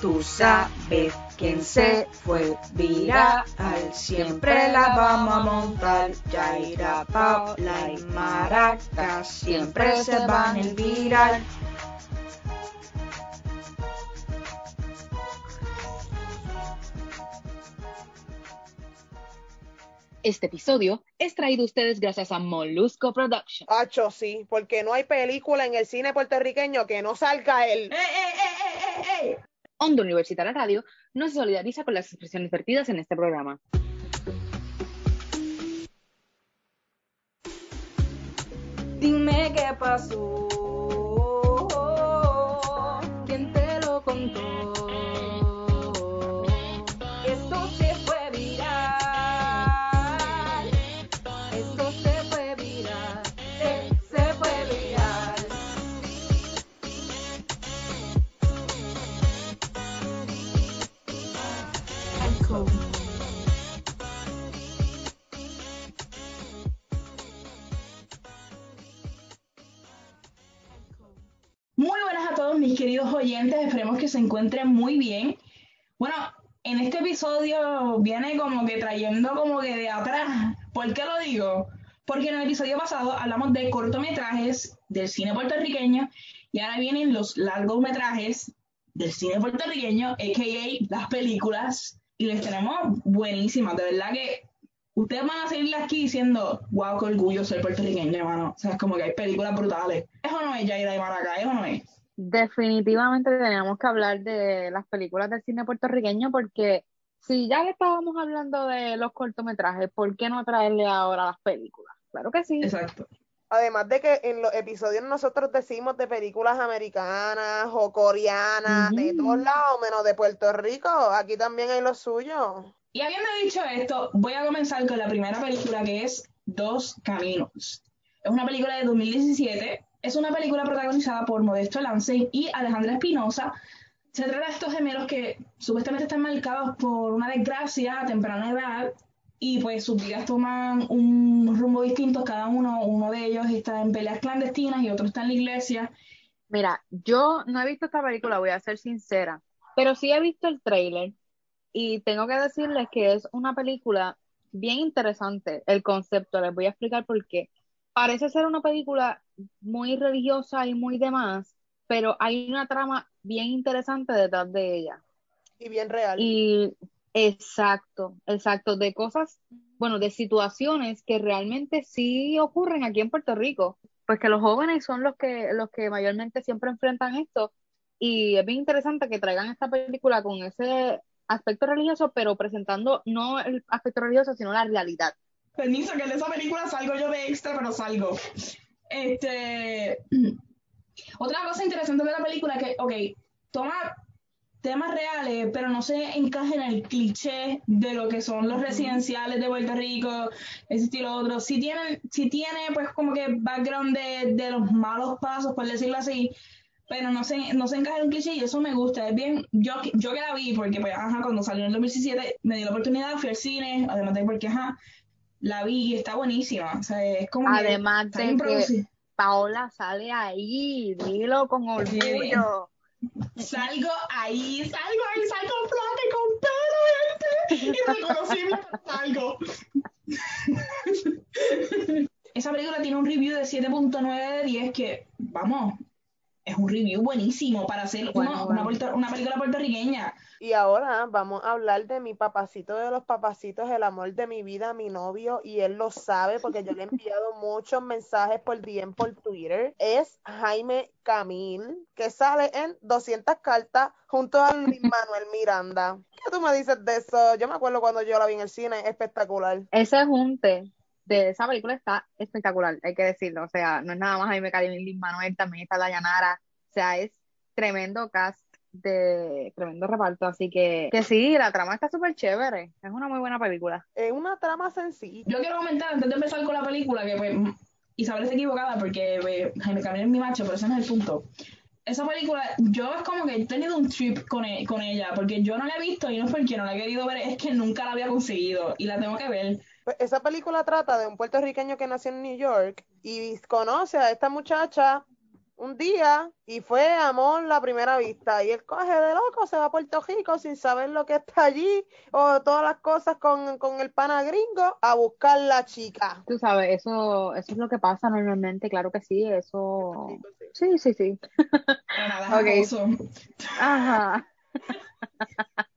Tú sabes quién se fue viral, siempre la vamos a montar. Yaira, Paula y Maraca siempre se van el viral. Este episodio es traído a ustedes gracias a Molusco Production. Hacho, sí, porque no hay película en el cine puertorriqueño que no salga el... ¡Eh, eh, eh, eh, eh, eh! Onda Universitaria Radio no se solidariza con las expresiones vertidas en este programa. Dime qué pasó. Se encuentren muy bien. Bueno, en este episodio viene como que trayendo como que de atrás. ¿Por qué lo digo? Porque en el episodio pasado hablamos de cortometrajes del cine puertorriqueño y ahora vienen los largometrajes del cine puertorriqueño, a.k.a. las películas, y les tenemos buenísimas, de verdad que ustedes van a seguir aquí diciendo, wow, qué orgullo ser puertorriqueño, hermano. O sea, es como que hay películas brutales. ¿Eso no es Yaira y Maraca? ¿Eso no es? Definitivamente tenemos que hablar de las películas del cine puertorriqueño porque si ya le estábamos hablando de los cortometrajes, ¿por qué no traerle ahora las películas? Claro que sí. Exacto. Además de que en los episodios nosotros decimos de películas americanas o coreanas, de todos lados, menos de Puerto Rico. Aquí también hay lo suyo. Y habiendo dicho esto, voy a comenzar con la primera película que es Dos Caminos. Es una película de 2017. Es una película protagonizada por Modesto Lance y Alejandra Espinosa. Se trata de estos gemelos que supuestamente están marcados por una desgracia a temprana edad y pues sus vidas toman un rumbo distinto cada uno. Uno de ellos está en peleas clandestinas y otro está en la iglesia. Mira, yo no he visto esta película, voy a ser sincera, pero sí he visto el tráiler y tengo que decirles que es una película bien interesante, el concepto, les voy a explicar por qué. Parece ser una película muy religiosa y muy demás, pero hay una trama bien interesante detrás de ella. Y bien real. Y exacto, exacto, de cosas, bueno, de situaciones que realmente sí ocurren aquí en Puerto Rico, pues que los jóvenes son los que, los que mayormente siempre enfrentan esto, y es bien interesante que traigan esta película con ese aspecto religioso, pero presentando no el aspecto religioso, sino la realidad. Permiso, que en esa película salgo yo de extra, pero salgo. Este. Otra cosa interesante de la película es que, ok, toma temas reales, pero no se encaja en el cliché de lo que son los residenciales de Puerto Rico, ese estilo otro. Sí tiene, sí tiene pues como que background de, de los malos pasos, por decirlo así, pero no se, no se encaja en un cliché y eso me gusta. Es bien, yo, yo que la vi, porque pues, ajá, cuando salió en el 2017 me dio la oportunidad, fui al cine, además de porque, ajá, la vi y está buenísima. O sea, es como que Además está de que. Paola sale ahí, dilo con orgullo. Salgo ahí, salgo ahí, salgo flaca y con pelo, gente. Irreconocible, salgo. Esa película tiene un review de 7.9 de 10 que, vamos, es un review buenísimo para hacer Bueno, una, bueno. una puerto- una película puertorriqueña. Y ahora vamos a hablar de mi papacito de los papacitos, el amor de mi vida, mi novio, y él lo sabe porque yo le he enviado muchos mensajes por DM por Twitter. Es Jaime Camil, que sale en 200 cartas junto a Luis Manuel Miranda. ¿Qué tú me dices de eso? Yo me acuerdo cuando yo la vi en el cine, espectacular. Ese junte de esa película está espectacular, hay que decirlo. O sea, no es nada más Jaime Caribe y Lin Manuel, también está Dayanara. Sea, es tremendo cast de tremendo reparto. Así que, que sí, la trama está súper chévere. Es una muy buena película. Es una trama sencilla. Yo quiero comentar antes de empezar con la película que pues Isabel está equivocada porque pues, Jaime Camil es mi macho, pero ese no es el punto. Esa película, yo es como que he tenido un trip con, e- con ella, porque yo no la he visto y no es porque no la he querido ver, es que nunca la había conseguido y la tengo que ver. Pues esa película trata de un puertorriqueño que nació en New York y conoce a esta muchacha un día y fue amor la primera vista. Y él coge de loco, se va a Puerto Rico sin saber lo que está allí o todas las cosas con, con el pana gringo a buscar la chica. Tú sabes, eso, eso es lo que pasa normalmente, claro que sí, eso. Sí, sí, sí. Pero nada, Ok. acoso. Ajá.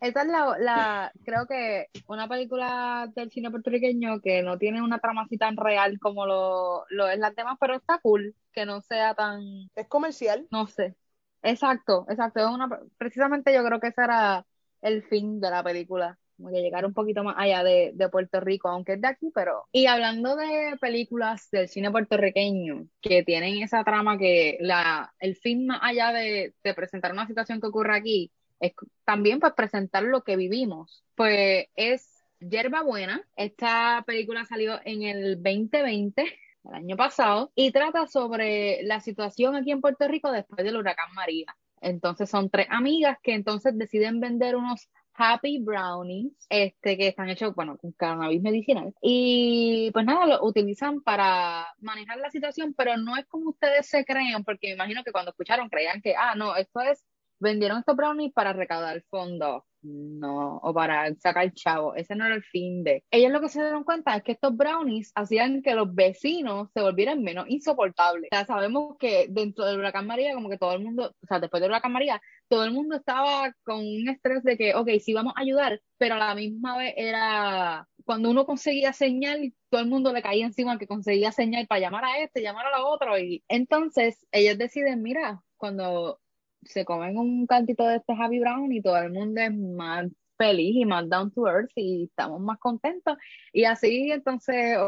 Esta es la, la, creo que una película del cine puertorriqueño que no tiene una trama así tan real como lo, lo es las demás, pero está cool que no sea tan, Es comercial. no sé. Exacto, exacto. Es una, precisamente yo creo que ese era el fin de la película, como que llegar un poquito más allá de, de Puerto Rico, aunque es de aquí, pero... Y hablando de películas del cine puertorriqueño que tienen esa trama que la, el fin más allá de, de presentar una situación que ocurre aquí, es también pues presentar lo que vivimos. Pues es Yerba Buena. Esta película salió en el 2020 el año pasado, y trata sobre la situación aquí en Puerto Rico después del huracán María. Entonces son tres amigas que entonces deciden vender unos Happy Brownies, este, que están hechos, bueno, con cannabis medicinal. Y pues nada, lo utilizan para manejar la situación, pero no es como ustedes se creen, porque me imagino que cuando escucharon creían que, ah, no, esto es, vendieron estos brownies para recaudar fondos. No, o para sacar chavo, ese no era el fin de. Ellos lo que se dieron cuenta es que estos brownies hacían que los vecinos se volvieran menos insoportables. O sea, sabemos que dentro del huracán María, como que todo el mundo, o sea, después del huracán María, todo el mundo estaba con un estrés de que, ok, sí vamos a ayudar, pero a la misma vez era, cuando uno conseguía señal, todo el mundo le caía encima que conseguía señal para llamar a este, llamar a la otra, y entonces ellos deciden, mira, cuando se comen un cantito de este Happy Brown y todo el mundo es más feliz y más down to earth y estamos más contentos. Y así entonces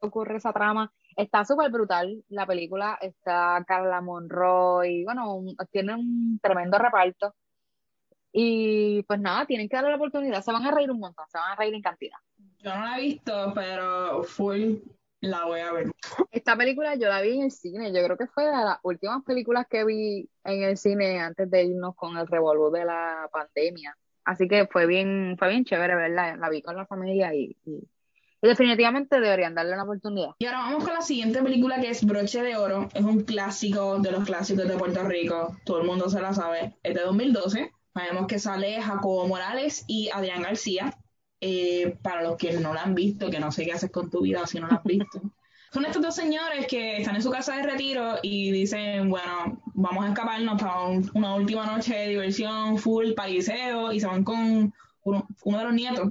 ocurre esa trama. Está súper brutal la película. Está Carla Monroy, bueno, un- tiene un tremendo reparto. Y pues nada, tienen que darle la oportunidad. Se van a reír un montón, se van a reír en cantidad. Yo no la he visto, pero full la voy a ver. Esta película yo la vi en el cine, yo creo que fue de las últimas películas que vi en el cine antes de irnos con el revolú de la pandemia. Así que fue bien, fue bien chévere verla, la vi con la familia y, y- y definitivamente deberían darle una oportunidad. Y ahora vamos con la siguiente película que es Broche de Oro. Es un clásico de los clásicos de Puerto Rico. Todo el mundo se la sabe. Es de 2012. Sabemos que sale Jacobo Morales y Adrián García. Eh, para los que no la han visto, que no sé qué haces con tu vida si no la has visto. Son estos dos señores que están en su casa de retiro y dicen, bueno, vamos a escaparnos para un- una última noche de diversión, full pariseo, y se van con uno, uno de los nietos.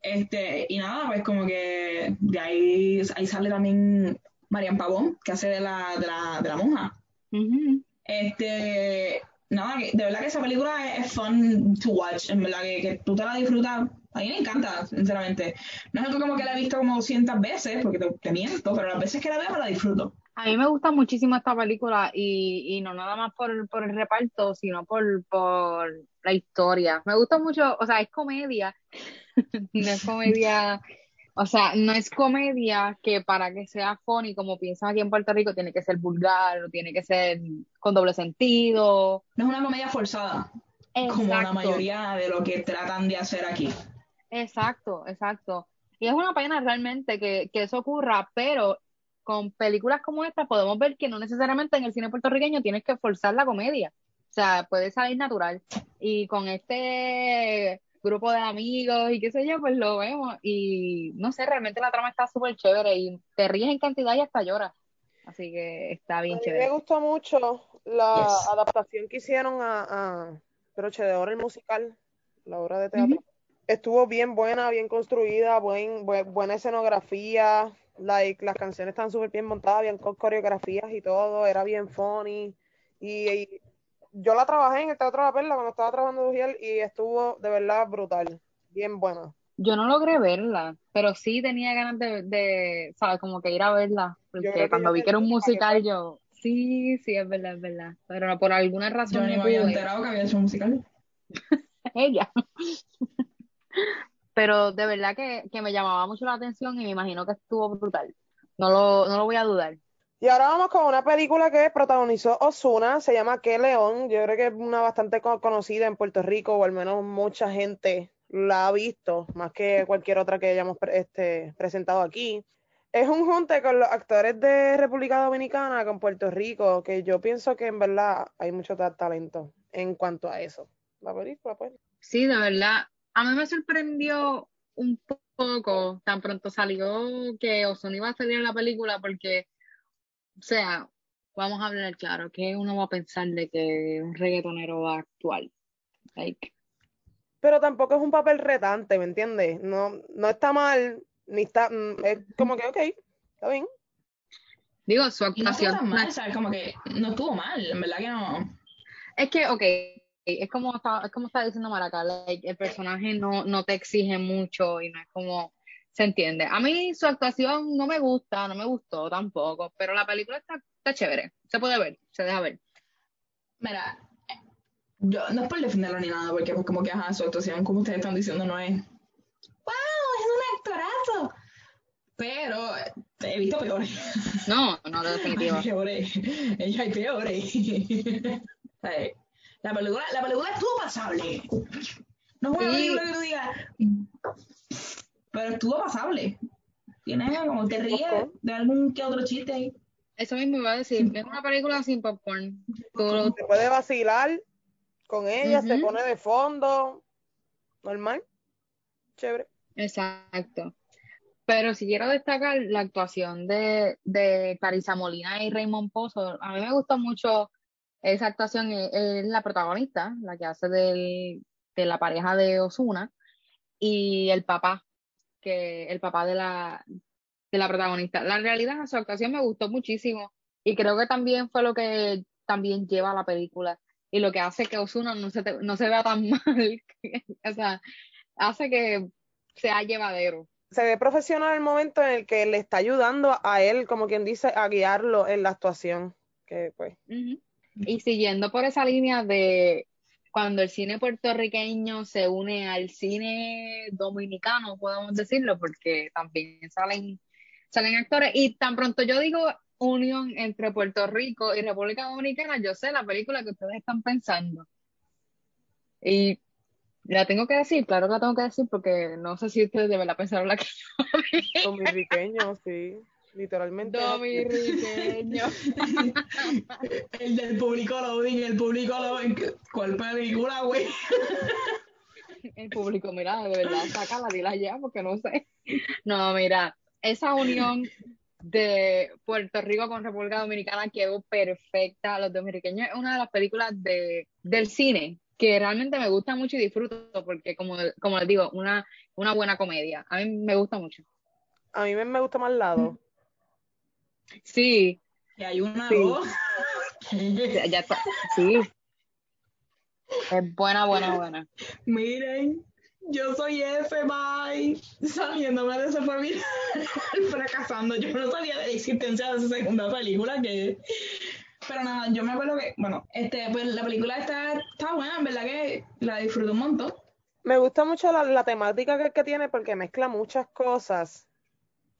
Este, y nada, pues como que de ahí, ahí sale también Marian Pavón, que hace de la, de la, de la monja. Ujú. Este, nada, que de verdad que esa película es, es fun to watch, en verdad que, que tú te la disfrutas. A mí me encanta, sinceramente. No es algo como que la he visto como 200 veces, porque te, miento, pero las veces que la veo me la disfruto. A mí me gusta muchísimo esta película y, y no nada más por, por el reparto, sino por, por la historia. Me gusta mucho, o sea, es comedia, no es comedia, o sea, no es comedia que para que sea funny, como piensan aquí en Puerto Rico, tiene que ser vulgar o tiene que ser con doble sentido. No es una comedia forzada, como la mayoría de lo que tratan de hacer aquí. Exacto, exacto. Y es una pena realmente que, que eso ocurra, pero con películas como esta podemos ver que no necesariamente en el cine puertorriqueño tienes que forzar la comedia. O sea, puede salir natural. Y con este grupo de amigos y qué sé yo, pues lo vemos. Y no sé, realmente la trama está súper chévere y te ríes en cantidad y hasta lloras. Así que está A bien mí me chévere. gustó mucho la Yes. adaptación que hicieron a, a Broche de Oro, el musical, la obra de teatro. Estuvo bien buena, bien construida, buen, buen- buena escenografía, like, las canciones están súper bien montadas, bien con coreografías y todo, era bien funny. Y, y yo la trabajé en el Teatro La Perla cuando estaba trabajando de Ujiel y estuvo de verdad brutal, bien buena. Yo no logré verla, pero sí tenía ganas de, de, ¿sabes? Como que ir a verla, porque que cuando yo vi que era un musical, yo, sí, sí, es verdad, es verdad, pero por alguna Yo razón ni no me había pude, enterado que había hecho un musical. ella. Pero de verdad que, que me llamaba mucho la atención y me imagino que estuvo brutal. No lo, no lo voy a dudar. Y ahora vamos con una película que protagonizó Ozuna, se llama Que León. Yo creo que es una bastante co- conocida en Puerto Rico, o al menos mucha gente la ha visto, más que cualquier otra que hayamos este, presentado aquí. es un junte con los actores de República Dominicana con Puerto Rico, que yo pienso que en verdad hay mucho ta- talento en cuanto a eso. La película, pues. Sí, de verdad. A mí me sorprendió un poco tan pronto salió que Ozuna iba a salir en la película porque, o sea, vamos a hablar claro, que uno va a pensar de que un reggaetonero va a actuar. Like, Pero tampoco es un papel retante, ¿me entiendes? No, no está mal, ni está, mm, es como que, ok, está bien. digo, su no actuación. la- mal, sea, como que no estuvo mal, en verdad que no. Es que, ok, es como está, es como está diciendo Maraca, like, el personaje no, no te exige mucho y no es como, se entiende. A mí su actuación no me gusta, no me gustó tampoco, pero la película está, está chévere, se puede ver, se deja ver. Mira, yo no es por defenderlo ni nada, porque pues como que ajá, su actuación, como ustedes están diciendo, no es ¡Wow! Es un actorazo. Pero eh, he visto peores. No, no, de definitivo. Hay peores. Ella hay peores. Eh, La película, la película estuvo pasable. No es una Sí. película que tú digas, pero estuvo pasable. Tiene como te ríes de algún que otro chiste ahí. Eso mismo iba a decir, es una película sin popcorn. Tú- Se puede vacilar con ella, se pone de fondo, normal, chévere. Exacto. Pero si quiero destacar la actuación de, de Carissa Molina y Raymond Pozo, a mí me gustó mucho esa actuación, es, es la protagonista, la que hace del, de la pareja de Osuna, y el papá, que el papá de la, de la protagonista. La realidad, su actuación me gustó muchísimo, y creo que también fue lo que también lleva a la película, y lo que hace que Osuna no se, te- no se vea tan mal, o sea, hace que sea llevadero. Se ve profesional el momento en el que le está ayudando a él, como quien dice, a guiarlo en la actuación. Que pues. Y siguiendo por esa línea de cuando el cine puertorriqueño se une al cine dominicano, podemos decirlo, porque también salen, salen actores, y tan pronto yo digo unión entre Puerto Rico y República Dominicana, yo sé la película que ustedes están pensando. Y la tengo que decir, claro que la tengo que decir, porque no sé si ustedes de verdad pensaron la que yo vi. sí, literalmente. Dominiqueño. El del público loading, el público loading. ¿Cuál película, güey? El público, mira, de verdad, sácala, dila ya, porque no sé. No, mira, esa unión de Puerto Rico con República Dominicana quedó perfecta. Los dominiqueños es una de las películas de, del cine que realmente me gusta mucho y disfruto, porque como, como les digo, una, una buena comedia. A mí me gusta mucho. A mí me, me gusta más el lado. Sí, Y hay una Sí. dos. ya, ya está. Sí. Es buena, buena, buena. Miren, yo soy F, bye. Saliéndome de esa familia, fracasando. Yo no sabía de la existencia de esa segunda película que. Pero nada, yo me acuerdo que, bueno, este, pues la película está, está buena, en verdad que la disfruto un montón. Me gusta mucho la, la temática que, que tiene porque mezcla muchas cosas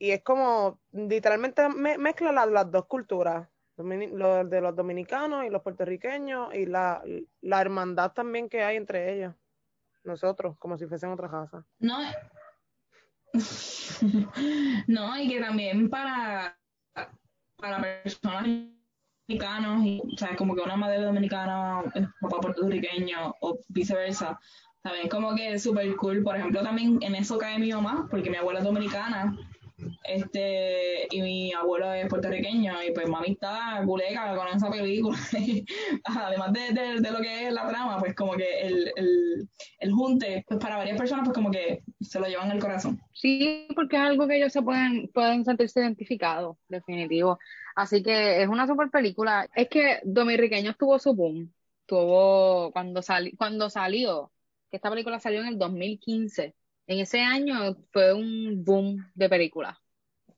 y es como literalmente me- mezcla la- las dos culturas, domini- lo de los dominicanos y los puertorriqueños y la, la hermandad también que hay entre ellos, nosotros, como si fuesen otra casa. No, no, y que también para, para personas dominicanos, y, o como que una madre dominicana, es papá puertorriqueño o viceversa, también como que es súper cool. Por ejemplo, también en eso cae mi mamá, porque mi abuela es dominicana, este, y mi abuelo es puertorriqueño, y pues mami está culeca con esa película. Además de, de, lo que es la trama, pues como que el, el, el junte, pues para varias personas, pues como que se lo llevan el corazón. Sí, porque es algo que ellos se pueden, pueden sentirse identificados, definitivo. Así que es una super película. Es que Dominiqueños tuvo su boom. Tuvo cuando sali, cuando salió, que esta película salió en el 2015. En ese año fue un boom de películas.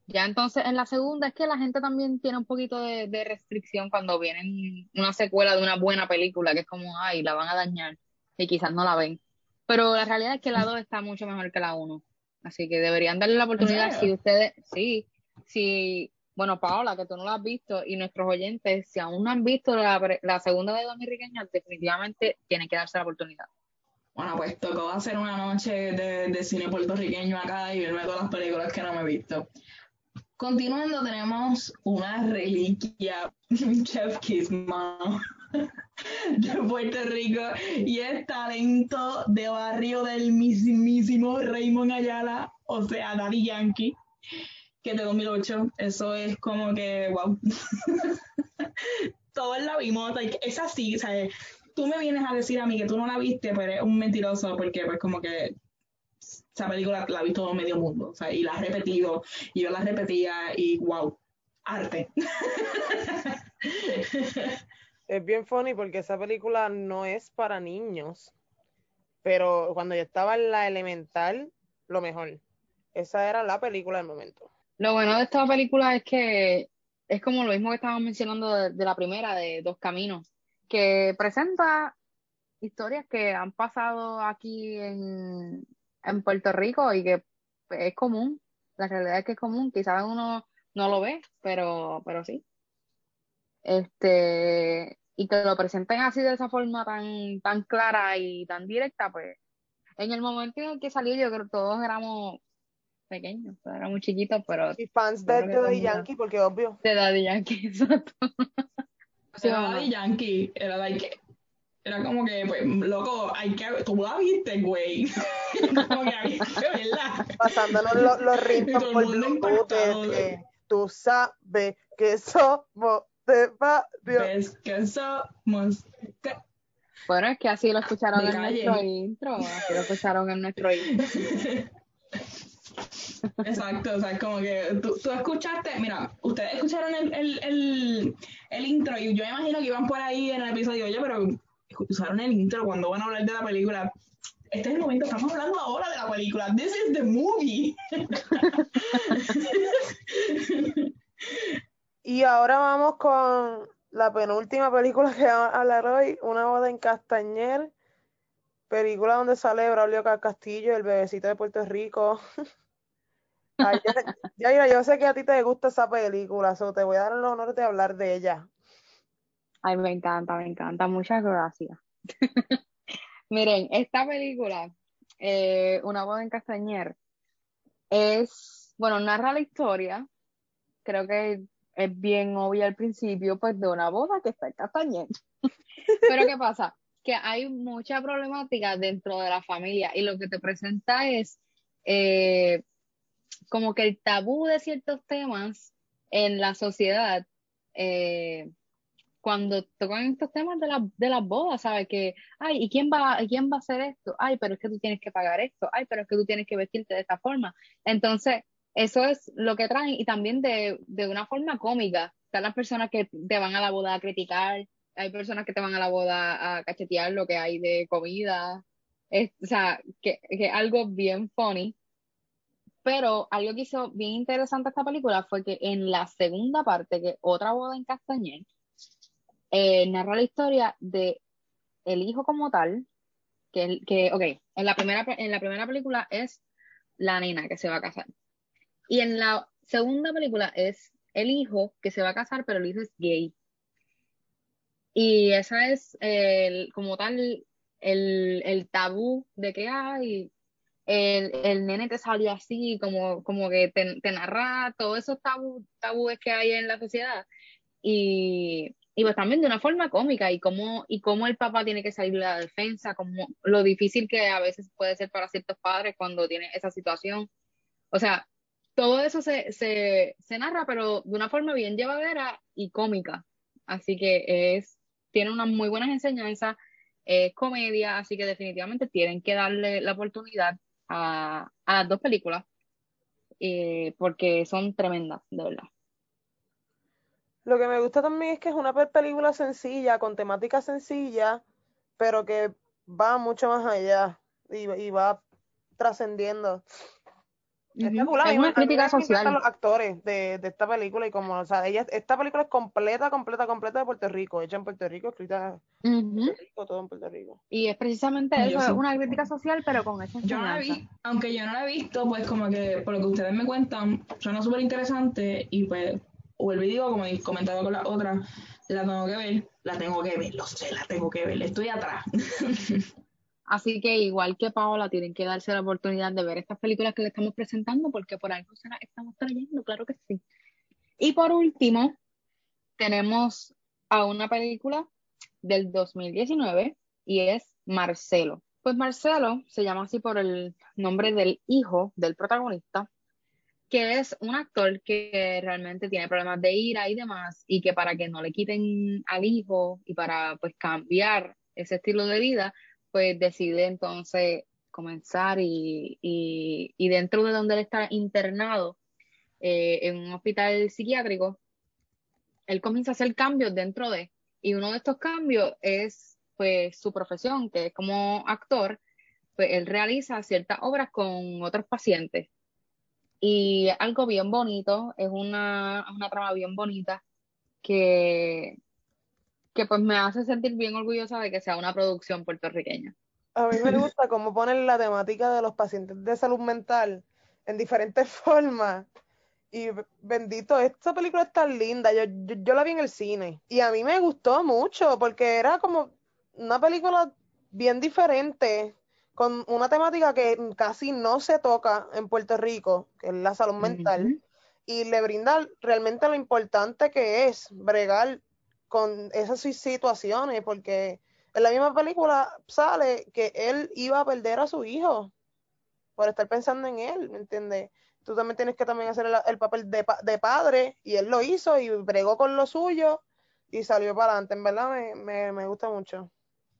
Ya entonces en la segunda es que la gente también tiene un poquito de, de restricción cuando vienen una secuela de una buena película, que es como, ay, la van a dañar y quizás no la ven. Pero la realidad es que la 2 está mucho mejor que la 1. Así que deberían darle la oportunidad si ustedes, sí, si, bueno, Paola, que tú no la has visto, y nuestros oyentes, si aún no han visto la, la segunda de Dominiqueña, definitivamente tienen que darse la oportunidad. Bueno, pues tocó hacer una noche de, cine puertorriqueño acá y verme todas las películas que no me he visto. Continuando, tenemos una reliquia, Chef Kisma, de Puerto Rico, y es talento de barrio del mismísimo Raymond Ayala, o sea, Daddy Yankee, que de 2008, eso es como que, wow. Todos la vimos, es así, ¿sabes? Tú me vienes a decir a mí que tú no la viste, pero eres un mentiroso, porque pues como que esa película la ha visto todo medio mundo, o sea, y la ha repetido, y yo la repetía, y wow, arte. Es bien funny porque esa película no es para niños, pero cuando yo estaba en la elemental, lo mejor. Esa era la película del momento. Lo bueno de esta película es que es como lo mismo que estábamos mencionando de, de la primera, de Dos Caminos, que presenta historias que han pasado aquí en, en Puerto Rico y que es común, la realidad es que es común, quizás uno no lo ve, pero, pero sí. Este, y que lo presenten así de esa forma tan, tan clara y tan directa, pues, en el momento en el que salió, yo creo que todos éramos pequeños, éramos chiquitos, pero. Y fans de Daddy Yankee, porque obvio. De Daddy Yankee, exacto. Era Daddy Yankee, era like, era como que, pues, loco, hay que, tú la viste, güey. como que que verla. Pasándonos los, los ritmos por Bluetooth, este, tú sabes que somos de barrio. Ves que somos. de- Bueno, es que así lo escucharon De en calle. nuestro intro, así lo escucharon en nuestro intro. Exacto, o sea, como que tú, escuchaste, mira, ustedes escucharon el, el, el, el intro y yo me imagino que iban por ahí en el episodio, oye, pero escucharon el intro cuando van a hablar de la película. Este es el momento, estamos hablando ahora de la película. This is the movie. Y ahora vamos con la penúltima película que vamos a hablar hoy, Una boda en Castañer, película donde sale Braulio Castillo, el bebecito de Puerto Rico. Ay, ya, mira, yo sé que a ti te gusta esa película, so te voy a dar el honor de hablar de ella. Ay, me encanta, me encanta, muchas gracias. Miren, esta película, eh, Una boda en Castañer, es, bueno, narra la historia, creo que es bien obvia al principio, pues de una boda que está en Castañer. Pero ¿qué pasa? Que hay mucha problemática dentro de la familia y lo que te presenta es eh, como que el tabú de ciertos temas en la sociedad. eh, cuando tocan estos temas de, la, de las bodas, ¿sabes? Que, ay, ¿y quién va, quién va a hacer esto? Ay, pero es que tú tienes que pagar esto. Ay, pero es que tú tienes que vestirte de esta forma. Entonces, eso es lo que traen y también de, de una forma cómica. Están las personas que te van a la boda a criticar, hay personas que te van a la boda a cachetear lo que hay de comida. Es, o sea, que, que algo bien funny. Pero algo que hizo bien interesante esta película fue que en la segunda parte, que otra boda en Castañer, eh, narra la historia de el hijo como tal, que, que ok, en la primera, en la primera película es la nena que se va a casar. Y en la segunda película es el hijo que se va a casar, pero el hijo es gay. Y esa es el, como tal el, el tabú de que hay. El, el nene te salió así, como, como que te, narra todos esos tabú, tabúes que hay en la sociedad. Y, y pues también de una forma cómica y cómo, y cómo el papá tiene que salir de la defensa, como lo difícil que a veces puede ser para ciertos padres cuando tienen esa situación. O sea, todo eso se, se, se narra, pero de una forma bien llevadera y cómica. Así que es, tiene unas muy buenas enseñanzas, es comedia, así que definitivamente tienen que darle la oportunidad a, a las dos películas, eh, porque son tremendas, de verdad. Lo que me gusta también es que es una pe- película sencilla, con temática sencilla, pero que va mucho más allá y, y va trascendiendo. Ujú. Espectacular. A Es mí me- una crítica social. los actores de, de esta película y como, o sea, ella, esta película es completa, completa, completa de Puerto Rico, hecha en Puerto Rico, escrita en Ujú. Puerto Rico, todo en Puerto Rico. Y es precisamente Yo eso, es sí. una crítica social, pero con esa Yo no la vi, aunque yo no la he visto, pues como que por lo que ustedes me cuentan, suena súper interesante y pues vuelvo y digo, como he comentado con la otra, la tengo que ver, la tengo que ver, lo sé, la tengo que ver, estoy atrás. Así que igual que Paola, tienen que darse la oportunidad de ver estas películas que le estamos presentando porque por algo se las estamos trayendo, claro que sí. Y por último, tenemos a una película del 2019 y es Marcelo. Pues Marcelo se llama así por el nombre del hijo del protagonista, que es un actor que realmente tiene problemas de ira y demás, y que para que no le quiten al hijo y para pues cambiar ese estilo de vida, pues decide entonces comenzar y, y, dentro de donde él está internado eh, en un hospital psiquiátrico, él comienza a hacer cambios dentro de, y uno de estos cambios es pues su profesión, que es como actor, pues él realiza ciertas obras con otros pacientes. Y algo bien bonito, es una, una trama bien bonita que, que pues me hace sentir bien orgullosa de que sea una producción puertorriqueña. A mí me gusta cómo ponen la temática de los pacientes de salud mental en diferentes formas. Y bendito, esta película es tan linda. Yo, yo, la vi en el cine y a mí me gustó mucho porque era como una película bien diferente, con una temática que casi no se toca en Puerto Rico, que es la salud mental, y le brinda realmente lo importante que es bregar con esas situaciones, porque en la misma película sale que él iba a perder a su hijo por estar pensando en él, ¿me entiendes? Tú también tienes que también hacer el, papel de, de, padre, y él lo hizo y bregó con lo suyo y salió para adelante, en verdad me, me, me gusta mucho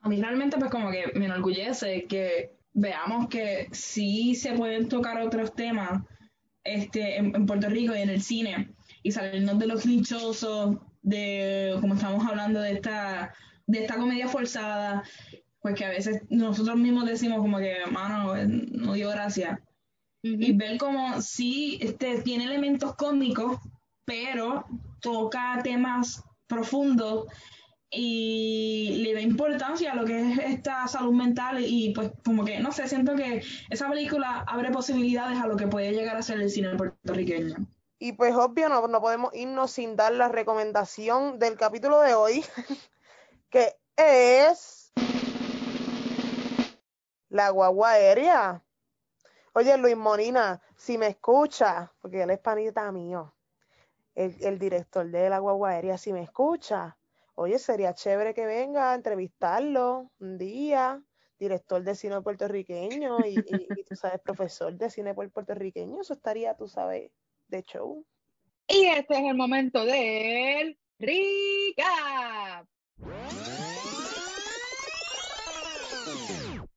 a mí realmente pues como que me enorgullece que veamos que sí se pueden tocar otros temas este, en, Puerto Rico y en el cine y salirnos de los clichosos de como estamos hablando de esta de esta comedia forzada pues que a veces nosotros mismos decimos como que mano no dio gracia y ver como sí este tiene elementos cómicos pero toca temas profundos y le da importancia a lo que es esta salud mental y pues como que, no sé, siento que esa película abre posibilidades a lo que puede llegar a ser el cine puertorriqueño. Y pues obvio, no, no podemos irnos sin dar la recomendación del capítulo de hoy, que es la guagua aérea. Oye, Luis Molina, si me escucha, porque él es panita mío, el, el director de la guagua aérea, si me escucha, Oye, sería chévere que venga a entrevistarlo un día, director de cine puertorriqueño y, tú sabes, profesor de cine puertorriqueño, eso estaría, tú sabes, de show. Y este es el momento del recap.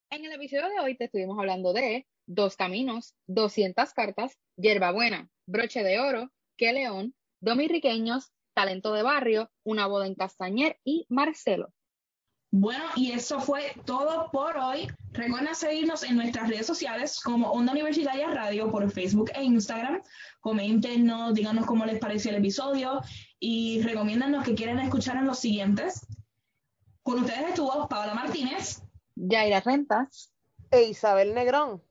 En el episodio de hoy te estuvimos hablando de Dos Caminos, 200 Cartas, Buena, Broche de Oro, Que León, Dominiqueños, Talento de Barrio, Una boda en Castañer y Marcelo. Bueno, y eso fue todo por hoy. Recuerden seguirnos en nuestras redes sociales como Onda Universitaria Radio por Facebook e Instagram. Coméntenos, díganos cómo les pareció el episodio y recomiéndanos que quieren escuchar en los siguientes. Con ustedes estuvo Paola Martínez, Yaira Rentas e Isabel Negrón.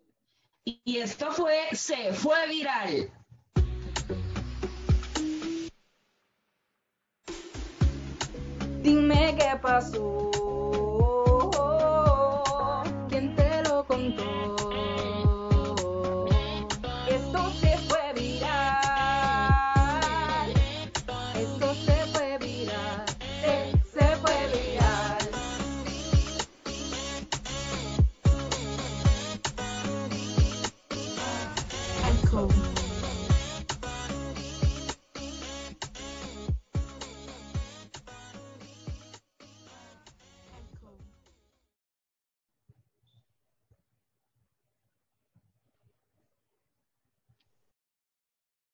Y esto fue Se Fue Viral. Dime qué pasó.